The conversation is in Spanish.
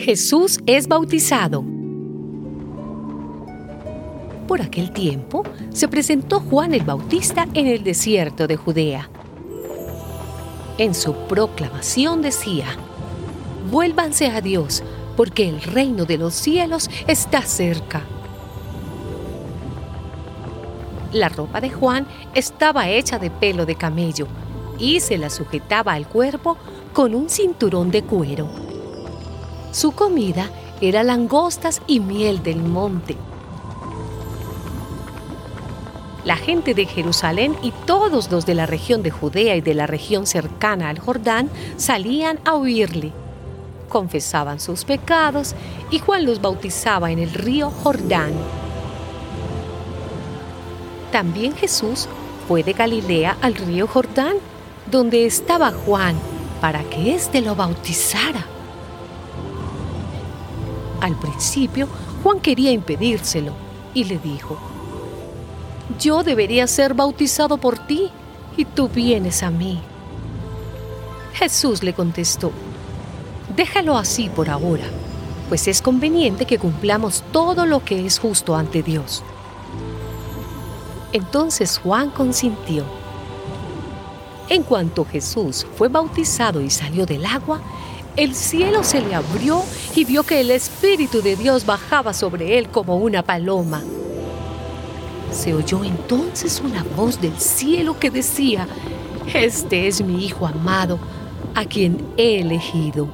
Jesús es bautizado. Por aquel tiempo se presentó Juan el Bautista en el desierto de Judea. En su proclamación decía, Vuélvanse a Dios, porque el reino de los cielos está cerca. La ropa de Juan estaba hecha de pelo de camello y se la sujetaba al cuerpo con un cinturón de cuero. Su comida era langostas y miel del monte. La gente de Jerusalén y todos los de la región de Judea y de la región cercana al Jordán salían a oírle. Confesaban sus pecados y Juan los bautizaba en el río Jordán. También Jesús fue de Galilea al río Jordán, donde estaba Juan, para que éste lo bautizara. Al principio, Juan quería impedírselo y le dijo, Yo debería ser bautizado por ti y tú vienes a mí. Jesús le contestó, Déjalo así por ahora, pues es conveniente que cumplamos todo lo que es justo ante Dios. Entonces Juan consintió. En cuanto Jesús fue bautizado y salió del agua, el cielo se le abrió y vio que el Espíritu de Dios bajaba sobre él como una paloma. Se oyó entonces una voz del cielo que decía, Este es mi Hijo amado, a quien he elegido